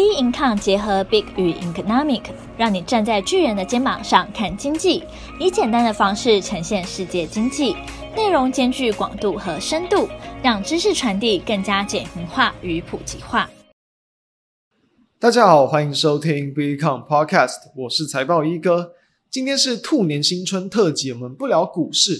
B Income 结合 Big 与 Economic，让你站在巨人的肩膀上看经济，以简单的方式呈现世界经济，内容兼具广度和深度，让知识传递更加简明化与普及化。大家好，欢迎收听 Bincom Podcast，我是财报一哥。今天是兔年新春特辑，我们不聊股市，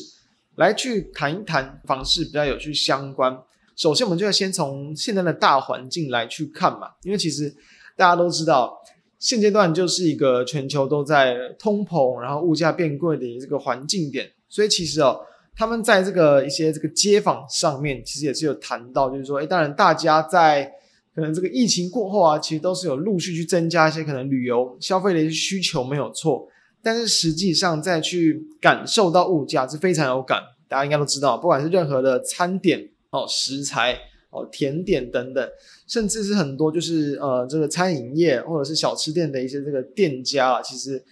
来去谈一谈房市比较有趣相关。首先，我们就要先从现在的大环境来去看嘛，因为其实大家都知道，现阶段就是一个全球都在通膨，然后物价变贵的这个环境点，所以其实哦，他们在这个一些这个街访上面，其实也是有谈到，就是说，诶，当然大家在可能这个疫情过后啊，其实都是有陆续去增加一些可能旅游消费的一些需求，没有错，但是实际上再去感受到物价是非常有感，大家应该都知道，不管是任何的餐点。哦，食材哦，甜点等等，甚至是很多就是呃，这个餐饮业或者是小吃店的一些这个店家啊，其实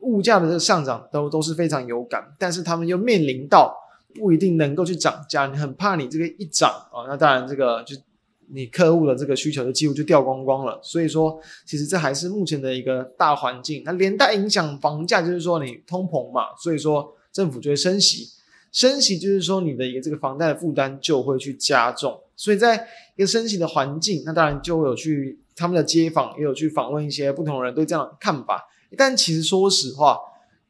物价的这个上涨都都是非常有感，但是他们又面临到不一定能够去涨价，你很怕你这个一涨啊，那当然这个就你客户的这个需求就几乎就掉光光了。所以说，其实这还是目前的一个大环境，那连带影响房价，就是说你通膨嘛，所以说政府就会升息。升息就是说，你的一个这个房贷的负担就会去加重，所以在一个升息的环境，那当然就会有去他们的街访也有去访问一些不同的人对这样的看法。但其实说实话，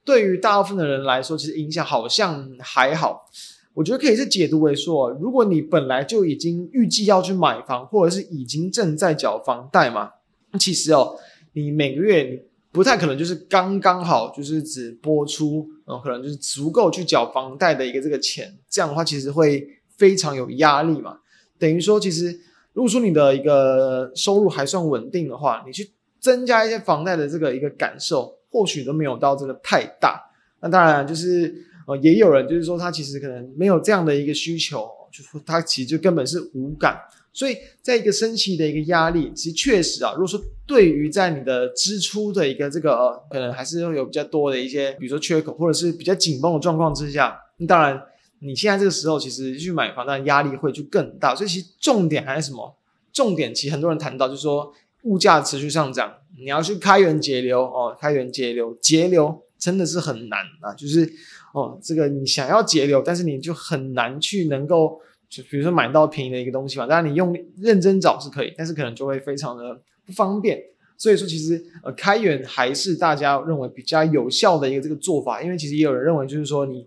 对于大部分的人来说，其实影响好像还好。我觉得可以是解读为说，如果你本来就已经预计要去买房，或者是已经正在缴房贷嘛，那其实哦，你每个月。不太可能就是刚刚好，就是只拨出，嗯，可能就是足够去缴房贷的一个这个钱，这样的话其实会非常有压力嘛。等于说，其实如果说你的一个收入还算稳定的话，你去增加一些房贷的这个一个感受，或许都没有到这个太大。那当然就是，呃，也有人就是说他其实可能没有这样的一个需求，就是他其实就根本是无感。所以，在一个升息的一个压力，其实确实啊，如果说对于在你的支出的一个这个，呃，可能还是会有比较多的一些，比如说缺口或者是比较紧绷的状况之下，那当然你现在这个时候其实去买房，当然压力会就更大。所以其实重点还是什么？重点其实很多人谈到就是说物价持续上涨，你要去开源节流哦，开源节流，节流真的是很难啊，就是哦，这个你想要节流，但是你就很难去能够。就比如说买到便宜的一个东西嘛，当然你用认真找是可以，但是可能就会非常的不方便。所以说，其实呃开源还是大家认为比较有效的一个这个做法，因为其实也有人认为就是说你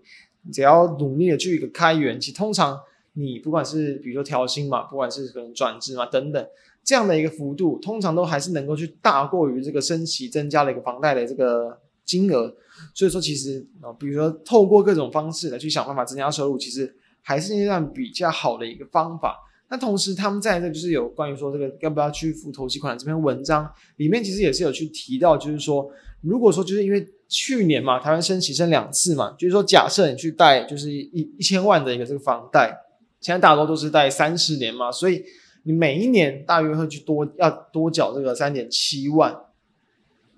只要努力的去一个开源，其实通常你不管是比如说调薪嘛，不管是可能转职嘛等等这样的一个幅度，通常都还是能够去大过于这个升息增加了一个房贷的这个金额。所以说，其实啊，比如说透过各种方式来去想办法增加收入，其实。还是一段比较好的一个方法。那同时，他们在这就是有关于说这个要不要去付头期款这篇文章里面，其实也是有去提到，就是说，如果说就是因为去年嘛，台湾升息升两次嘛，就是说假设你去贷就是一一千万的一个这个房贷，现在大多都是贷三十年嘛，所以你每一年大约会去多要多缴这个三点七万。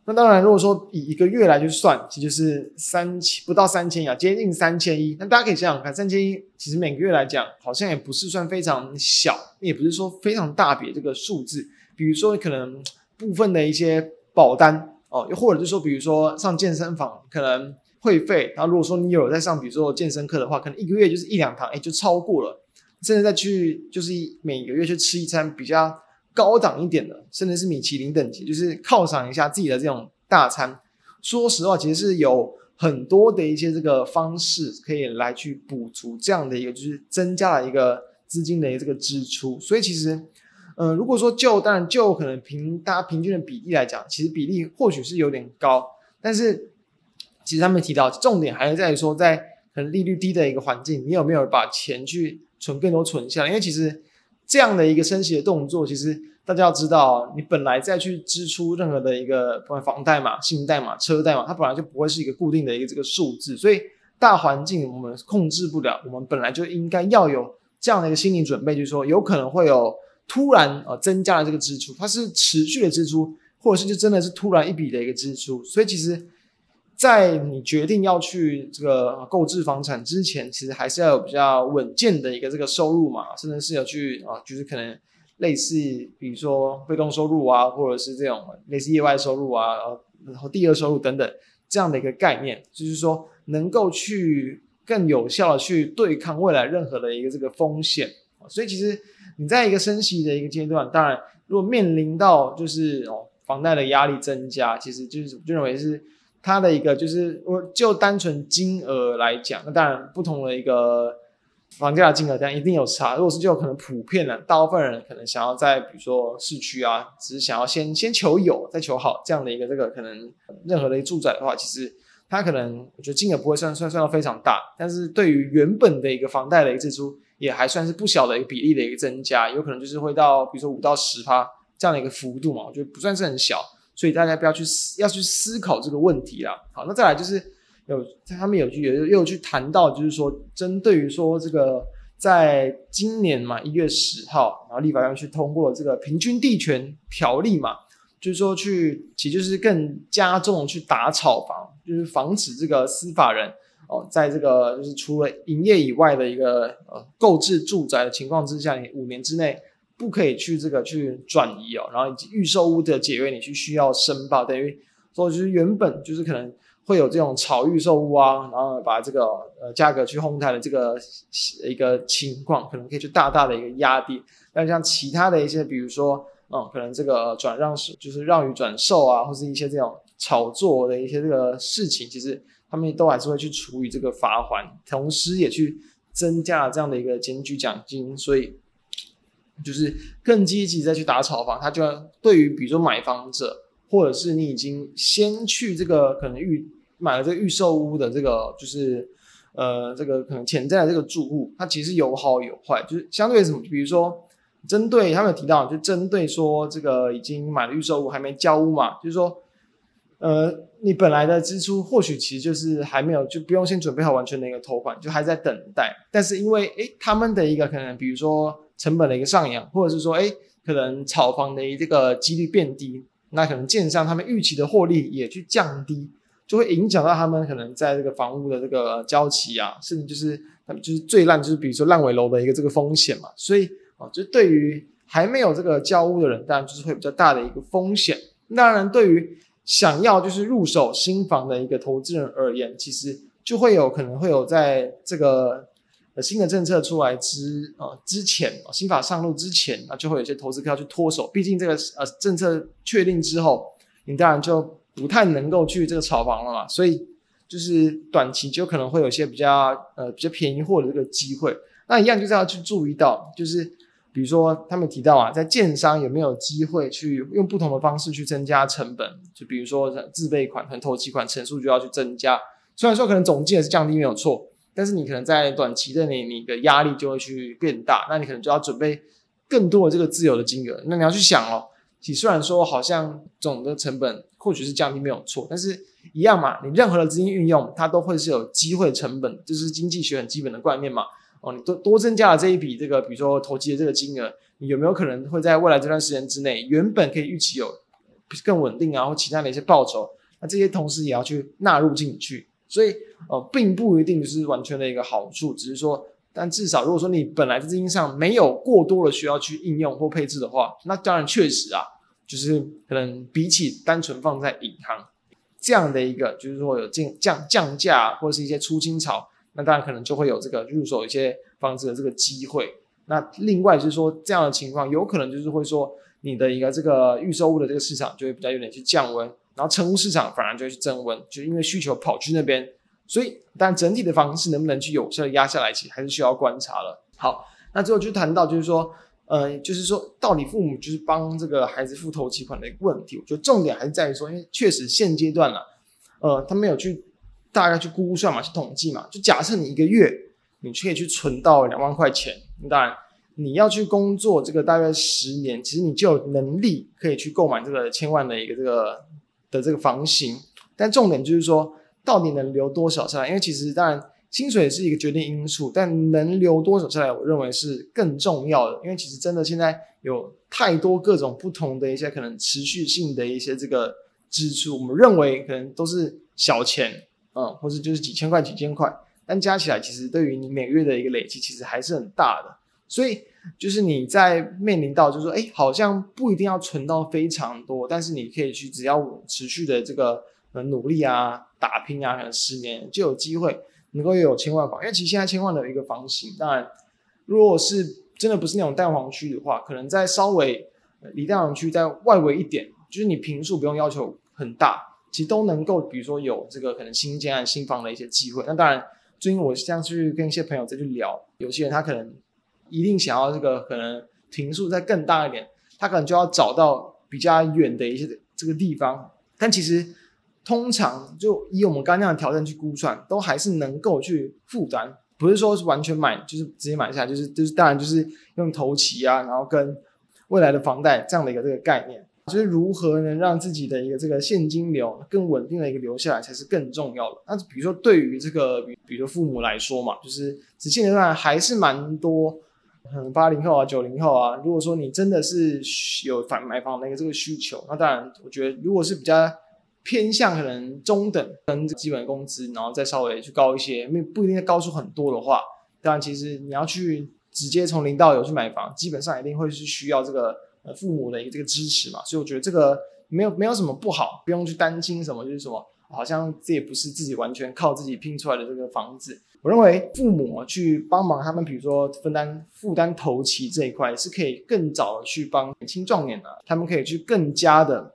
那当然，如果说以一个月来去算，其实就是三千不到三千呀，接近三千一。那大家可以想想看，三千一其实每个月来讲，好像也不是算非常小，也不是说非常大笔这个数字。比如说，可能部分的一些保单哦，又或者是说，比如说上健身房可能会费，然后如果说你有在上，比如说健身课的话，可能一个月就是一两堂，哎，就超过了。甚至再去就是每个月去吃一餐比较。高档一点的，甚至是米其林等级，就是犒赏一下自己的这种大餐。说实话，其实是有很多的一些这个方式可以来去补足这样的一个，就是增加了一个资金的一个这个支出。所以其实，嗯、呃，如果说就当然就可能平大家平均的比例来讲，其实比例或许是有点高，但是其实他们提到重点还是在于说，在可能利率低的一个环境，你有没有把钱去存更多存下来？因为其实。这样的一个升息的动作，其实大家要知道，你本来再去支出任何的一个房贷嘛、信贷嘛、车贷嘛，它本来就不会是一个固定的一个这个数字，所以大环境我们控制不了，我们本来就应该要有这样的一个心理准备，就是说有可能会有突然呃增加了这个支出，它是持续的支出，或者是就真的是突然一笔的一个支出，所以其实。在你决定要去这个购置房产之前，其实还是要有比较稳健的一个这个收入嘛，甚至是有去啊，就是可能类似比如说被动收入啊，或者是这种类似业外收入啊，然后第二收入等等这样的一个概念，就是说能够去更有效的去对抗未来任何的一个这个风险。所以其实你在一个升息的一个阶段，当然如果面临到就是哦房贷的压力增加，其实就是就认为是它的一个就是我就单纯金额来讲，那当然不同的一个。房价的金额这样一定有差。如果是就可能普遍的，大部分人可能想要在比如说市区啊，只是想要先先求有再求好这样的一个这个可能任何的一住宅的话，其实它可能我觉得金额不会算算算到非常大，但是对于原本的一个房贷的一个支出也还算是不小的一个比例的一个增加，有可能就是会到比如说五到十趴这样的一个幅度嘛，我觉得不算是很小，所以大家不要去思要去思考这个问题啦。好，那再来就是。有他们有句也又有去谈到，就是说针对于说这个在今年嘛一月十号，然后立法院去通过这个平均地权条例嘛，就是说去其实就是更加重去打炒房，就是防止这个司法人哦，在这个就是除了营业以外的一个呃购置住宅的情况之下，你五年之内不可以去这个去转移哦，然后以及预售屋的解约你去需要申报，等于说就是原本就是可能。会有这种炒预售屋啊，然后把这个呃价格去哄抬的这个一个情况，可能可以去大大的一个压低。但像其他的一些，比如说，嗯，可能这个转让是就是让与转售啊，或是一些这种炒作的一些这个事情，其实他们都还是会去处以这个罚款，同时也去增加这样的一个检举奖金，所以就是更积极再去打炒房。他就要对于比如说买房者。或者是你已经先去这个可能预买了这个预售屋的这个就是呃这个可能潜在的这个住户，它其实有好有坏，就是相对于什么，比如说针对他们有提到，就针对说这个已经买了预售屋还没交屋嘛，就是说呃你本来的支出或许其实就是还没有就不用先准备好完全的一个头款，就还在等待，但是因为诶他们的一个可能比如说成本的一个上扬，或者是说诶可能炒房的这个几率变低。那可能建商他们预期的获利也去降低，就会影响到他们可能在这个房屋的这个交期啊，甚至就是他们就是最烂就是比如说烂尾楼的一个这个风险嘛。所以啊，就对于还没有这个交屋的人，当然就是会比较大的一个风险。当然，对于想要就是入手新房的一个投资人而言，其实就会有可能会有在这个。呃，新的政策出来之、呃、之前，新法上路之前那，就会有些投资客要去脱手。毕竟这个呃政策确定之后，你当然就不太能够去这个炒房了嘛。所以就是短期就可能会有一些比较呃比较便宜货的这个机会。那一样就是要去注意到，就是比如说他们提到啊，在建商有没有机会去用不同的方式去增加成本？就比如说自备款和头期款成数就要去增加。虽然说可能总计也是降低没有错。但是你可能在短期的你，你的压力就会去变大，那你可能就要准备更多的这个自由的金额。那你要去想哦，你虽然说好像总的成本或许是降低没有错，但是一样嘛，你任何的资金运用，它都会是有机会成本，这是经济学很基本的观念嘛。哦，你多多增加了这一笔这个，比如说投机的这个金额，你有没有可能会在未来这段时间之内，原本可以预期有更稳定啊，或其他的一些报酬，那这些同时也要去纳入进去。所以，呃，并不一定是完全的一个好处，只是说，但至少如果说你本来资金上没有过多的需要去应用或配置的话，那当然确实啊，就是可能比起单纯放在银行这样的一个，就是说有降降降价或者是一些出清潮，那当然可能就会有这个入手一些房子的这个机会。那另外就是说，这样的情况有可能就是会说，你的一个这个预售物的这个市场就会比较有点去降温。然后成屋市场反而就会去增温，就因为需求跑去那边，所以但整体的房市能不能去有效的压下来，其实还是需要观察了。好，那最后就谈到就是说，呃，就是说到底父母就是帮这个孩子付头期款的一个问题，我觉得重点还是在于说，因为确实现阶段了，呃，他没有去大概去估算嘛，去统计嘛，就假设你一个月你可以去存到两万块钱，当然你要去工作这个大约十年，其实你就有能力可以去购买这个千万的一个这个。的这个房型，但重点就是说，到底能留多少下来？因为其实当然薪水是一个决定因素，但能留多少下来，我认为是更重要的。因为其实真的现在有太多各种不同的一些可能持续性的一些这个支出，我们认为可能都是小钱，嗯，或者就是几千块、几千块，但加起来其实对于你每个月的一个累积，其实还是很大的。所以就是你在面临到就是说，哎，好像不一定要存到非常多，但是你可以去只要持续的这个呃努力啊、打拼啊，可能十年就有机会能够有千万房。因为其实现在千万的一个房型，当然如果是真的不是那种蛋黄区的话，可能在稍微离蛋黄区在外围一点，就是你平数不用要求很大。其实都能够，比如说有这个可能新建案、新房的一些机会。那当然，最近我像去跟一些朋友在去聊，有些人他可能一定想要这个可能停数再更大一点，他可能就要找到比较远的一些这个地方。但其实通常就以我们刚刚那样的条件去估算，都还是能够去负担，不是说是完全买就是直接买下，就是就是当然就是用头期啊，然后跟未来的房贷这样的一个这个概念。就是如何能让自己的一个这个现金流更稳定的一个留下来，才是更重要的。那比如说对于这个，比比如说父母来说嘛，就是现阶段还是蛮多，嗯，八零后啊、九零后啊。如果说你真的是有房买房的一个这个需求，那当然，我觉得如果是比较偏向可能中等跟基本工资，然后再稍微去高一些，没不一定高出很多的话，当然其实你要去直接从零到有去买房，基本上一定会是需要这个。呃，父母的一个这个支持嘛，所以我觉得这个没有没有什么不好，不用去担心什么，就是什么，好像这也不是自己完全靠自己拼出来的这个房子。我认为父母去帮忙他们，比如说分担负担头期这一块，是可以更早的去帮年轻壮年的，他们可以去更加的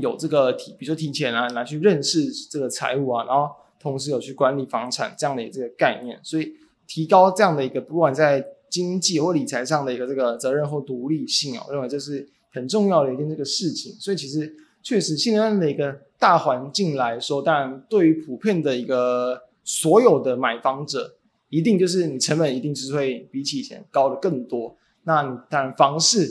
有这个提，比如说提前啊来去认识这个财务啊，然后同时有去管理房产这样的这个概念，所以提高这样的一个不管在。经济或理财上的一个这个责任或独立性啊，我认为这是很重要的一件这个事情。所以其实确实现在的一个大环境来说，当然对于普遍的一个所有的买房者，一定就是你成本一定是会比起以前高的更多。那你当然房市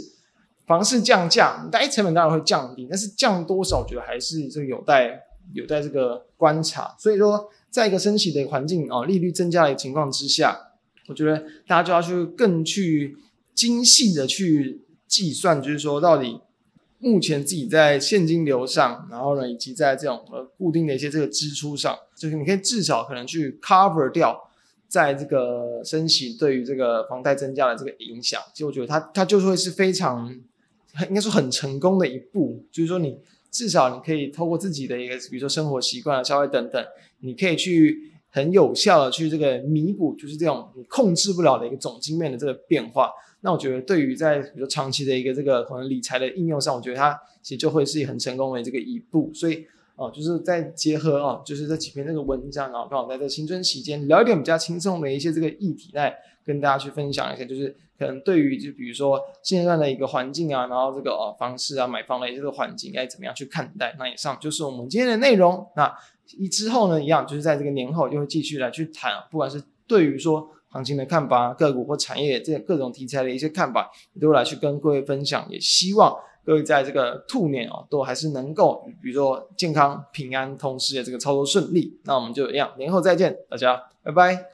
房市降价，但成本当然会降低，但是降多少，我觉得还是这个有待有待这个观察。所以说，在一个升息的环境啊，利率增加的情况之下。我觉得大家就要去更去精细的去计算，就是说到底目前自己在现金流上，然后呢，以及在这种呃固定的一些这个支出上，就是你可以至少可能去 cover 掉在这个升息对于这个房贷增加的这个影响。其实我觉得它它就会是非常应该说很成功的一步，就是说你至少你可以透过自己的一个比如说生活习惯啊、消费等等，你可以去。很有效的去这个弥补，就是这种你控制不了的一个总经面的这个变化。那我觉得对于在比如长期的一个这个可能理财的应用上，我觉得它其实就会是很成功的这个一步。所以哦，就是在结合哦，就是这几篇这个文章啊，刚好在这新春期间聊一点比较轻松的一些这个议题，来跟大家去分享一下，就是可能对于就比如说现在的一个环境啊，然后这个哦房市啊买房的这个环境该怎么样去看待。那以上就是我们今天的内容。那。一之后呢，一样就是在这个年后就会继续来去谈，不管是对于说行情的看法、个股或产业这各种题材的一些看法，都来去跟各位分享。也希望各位在这个兔年哦，都还是能够，比如说健康平安，同时也这个操作顺利。那我们就一样，年后再见，大家拜拜。